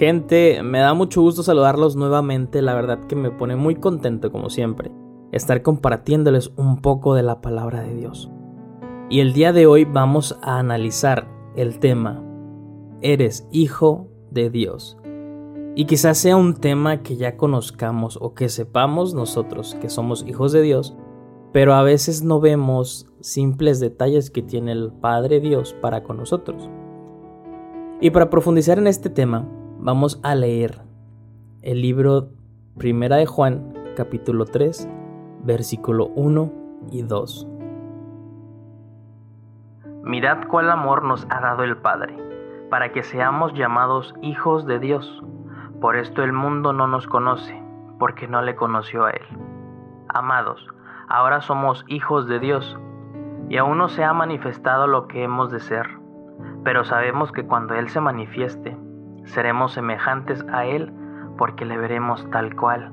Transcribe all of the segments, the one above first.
Gente, me da mucho gusto saludarlos nuevamente, la verdad que me pone muy contento como siempre estar compartiéndoles un poco de la palabra de Dios. Y el día de hoy vamos a analizar el tema Eres hijo de Dios. Y quizás sea un tema que ya conozcamos o que sepamos nosotros que somos hijos de Dios, pero a veces no vemos simples detalles que tiene el Padre Dios para con nosotros. Y para profundizar en este tema, vamos a leer el libro Primera de Juan, capítulo 3, versículo 1 y 2. Mirad cuál amor nos ha dado el Padre, para que seamos llamados hijos de Dios. Por esto el mundo no nos conoce, porque no le conoció a Él. Amados, ahora somos hijos de Dios, y aún no se ha manifestado lo que hemos de ser, pero sabemos que cuando Él se manifieste, seremos semejantes a Él, porque le veremos tal cual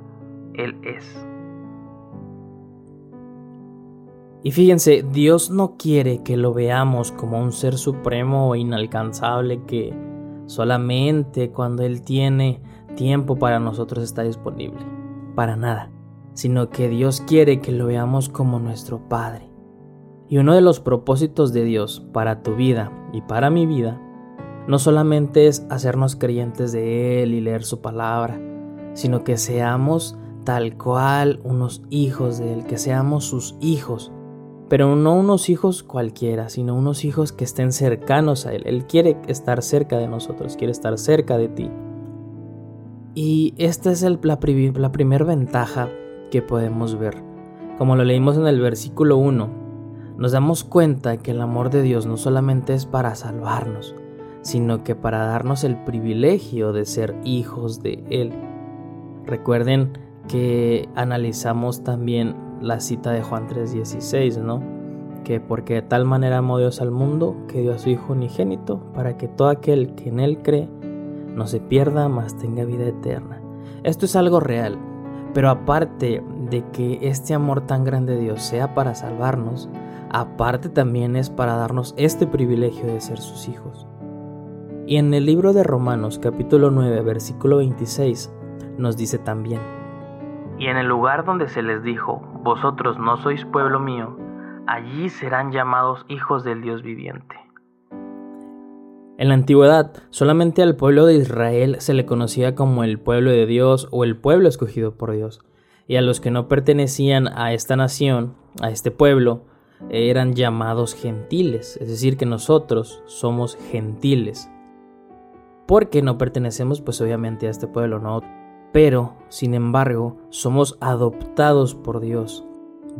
Él es. Y fíjense, Dios no quiere que lo veamos como un ser supremo o inalcanzable que solamente cuando Él tiene tiempo para nosotros está disponible. Para nada. Sino que Dios quiere que lo veamos como nuestro Padre. Y uno de los propósitos de Dios para tu vida y para mi vida no solamente es hacernos creyentes de Él y leer su palabra, sino que seamos tal cual unos hijos de Él, que seamos sus hijos pero no unos hijos cualquiera, sino unos hijos que estén cercanos a Él. Él quiere estar cerca de nosotros, quiere estar cerca de ti. Y esta es la, la primera ventaja que podemos ver. Como lo leímos en el versículo 1, nos damos cuenta que el amor de Dios no solamente es para salvarnos, sino que para darnos el privilegio de ser hijos de Él. Recuerden que analizamos también la cita de Juan 3:16, ¿no? Que porque de tal manera amó Dios al mundo que dio a su Hijo unigénito para que todo aquel que en Él cree no se pierda, mas tenga vida eterna. Esto es algo real, pero aparte de que este amor tan grande de Dios sea para salvarnos, aparte también es para darnos este privilegio de ser sus hijos. Y en el libro de Romanos capítulo 9 versículo 26 nos dice también, y en el lugar donde se les dijo, vosotros no sois pueblo mío, allí serán llamados hijos del Dios viviente. En la antigüedad, solamente al pueblo de Israel se le conocía como el pueblo de Dios o el pueblo escogido por Dios, y a los que no pertenecían a esta nación, a este pueblo, eran llamados gentiles, es decir, que nosotros somos gentiles. Porque no pertenecemos pues obviamente a este pueblo, no pero, sin embargo, somos adoptados por Dios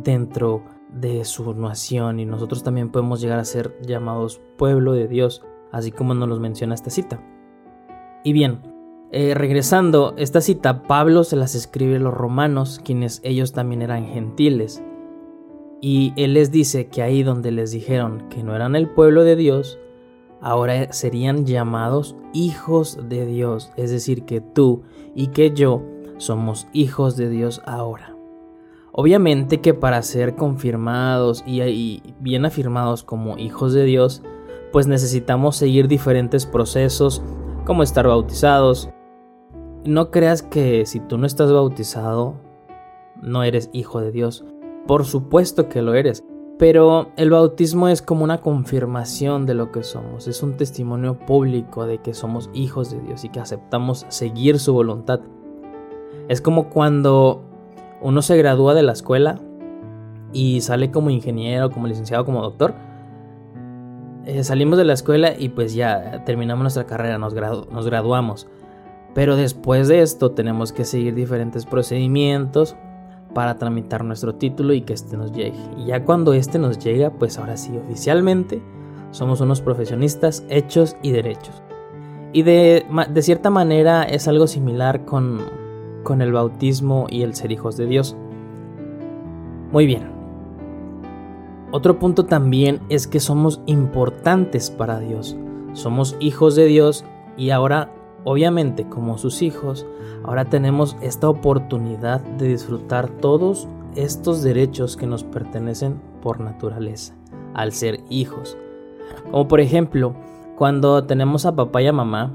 dentro de su nación y nosotros también podemos llegar a ser llamados pueblo de Dios, así como nos los menciona esta cita. Y bien, eh, regresando, esta cita Pablo se las escribe a los romanos, quienes ellos también eran gentiles. Y él les dice que ahí donde les dijeron que no eran el pueblo de Dios, ahora serían llamados hijos de Dios, es decir, que tú y que yo somos hijos de Dios ahora. Obviamente que para ser confirmados y, bien afirmados como hijos de Dios, pues necesitamos seguir diferentes procesos como estar bautizados. No creas que si tú no estás bautizado, no eres hijo de Dios. Por supuesto que lo eres. Pero el bautismo es como una confirmación de lo que somos, es un testimonio público de que somos hijos de Dios y que aceptamos seguir su voluntad. Es como cuando uno se gradúa de la escuela y sale como ingeniero, como licenciado, como doctor. Eh, salimos de la escuela y pues ya terminamos nuestra carrera, nos, nos graduamos. Pero después de esto tenemos que seguir diferentes procedimientos para tramitar nuestro título y que este nos llegue. Y ya cuando este nos llega, pues ahora sí, oficialmente somos unos profesionistas hechos y derechos. Y de, de cierta manera es algo similar con, con el bautismo y el ser hijos de Dios. Muy bien. Otro punto también es que somos importantes para Dios. Somos hijos de Dios y ahora Obviamente, como sus hijos, ahora tenemos esta oportunidad de disfrutar todos estos derechos que nos pertenecen por naturaleza, al ser hijos. Como por ejemplo, cuando tenemos a papá y a mamá,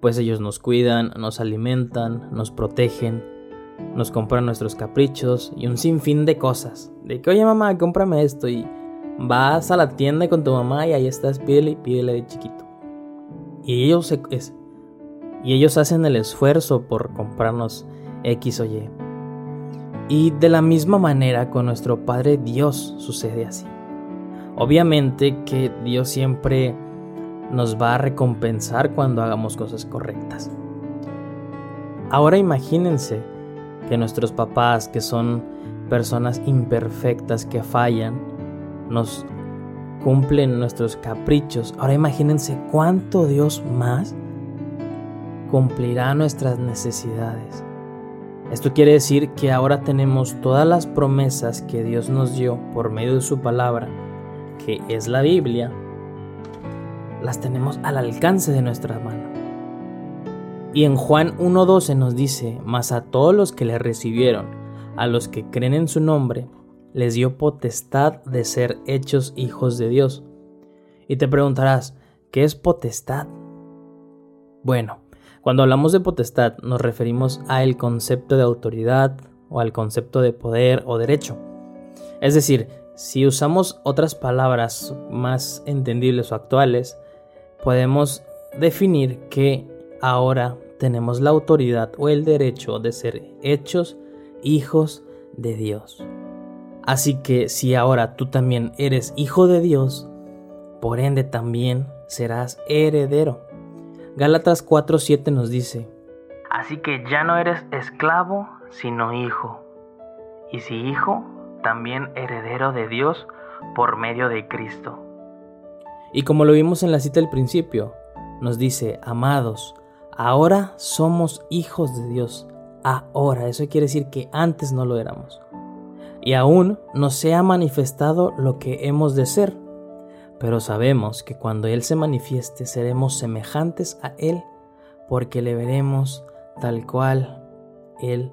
pues ellos nos cuidan, nos alimentan, nos protegen, nos compran nuestros caprichos y un sinfín de cosas. De que, oye mamá, cómprame esto y vas a la tienda con tu mamá y ahí estás, pídele y pídele de chiquito. Y ellos, se, y ellos hacen el esfuerzo por comprarnos X o Y. Y de la misma manera con nuestro Padre Dios sucede así. Obviamente que Dios siempre nos va a recompensar cuando hagamos cosas correctas. Ahora imagínense que nuestros papás, que son personas imperfectas, que fallan, nos cumplen nuestros caprichos. Ahora imagínense cuánto Dios más cumplirá nuestras necesidades. Esto quiere decir que ahora tenemos todas las promesas que Dios nos dio por medio de su palabra, que es la Biblia, las tenemos al alcance de nuestra mano. Y en Juan 1.12 nos dice, mas a todos los que le recibieron, a los que creen en su nombre, les dio potestad de ser hechos hijos de Dios. Y te preguntarás, ¿qué es potestad? Bueno, cuando hablamos de potestad nos referimos al concepto de autoridad o al concepto de poder o derecho. Es decir, si usamos otras palabras más entendibles o actuales, podemos definir que ahora tenemos la autoridad o el derecho de ser hechos hijos de Dios. Así que si ahora tú también eres hijo de Dios, por ende también serás heredero. Gálatas 4:7 nos dice, Así que ya no eres esclavo, sino hijo. Y si hijo, también heredero de Dios por medio de Cristo. Y como lo vimos en la cita del principio, nos dice, amados, ahora somos hijos de Dios. Ahora, eso quiere decir que antes no lo éramos y aún no se ha manifestado lo que hemos de ser, pero sabemos que cuando Él se manifieste seremos semejantes a Él, porque le veremos tal cual Él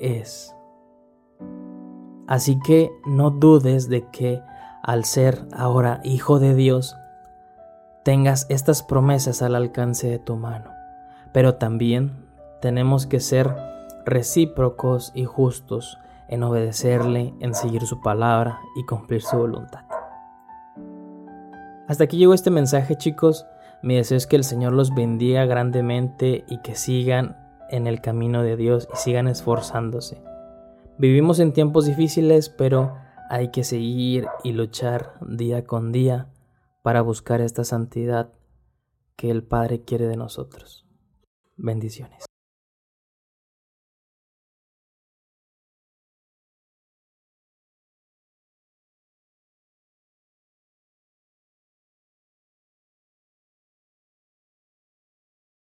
es. Así que no dudes de que al ser ahora hijo de Dios, tengas estas promesas al alcance de tu mano, pero también tenemos que ser recíprocos y justos en obedecerle, en seguir su palabra y cumplir su voluntad. Hasta aquí llegó este mensaje chicos. Mi deseo es que el Señor los bendiga grandemente y que sigan en el camino de Dios y sigan esforzándose. Vivimos en tiempos difíciles, pero hay que seguir y luchar día con día para buscar esta santidad que el Padre quiere de nosotros. Bendiciones.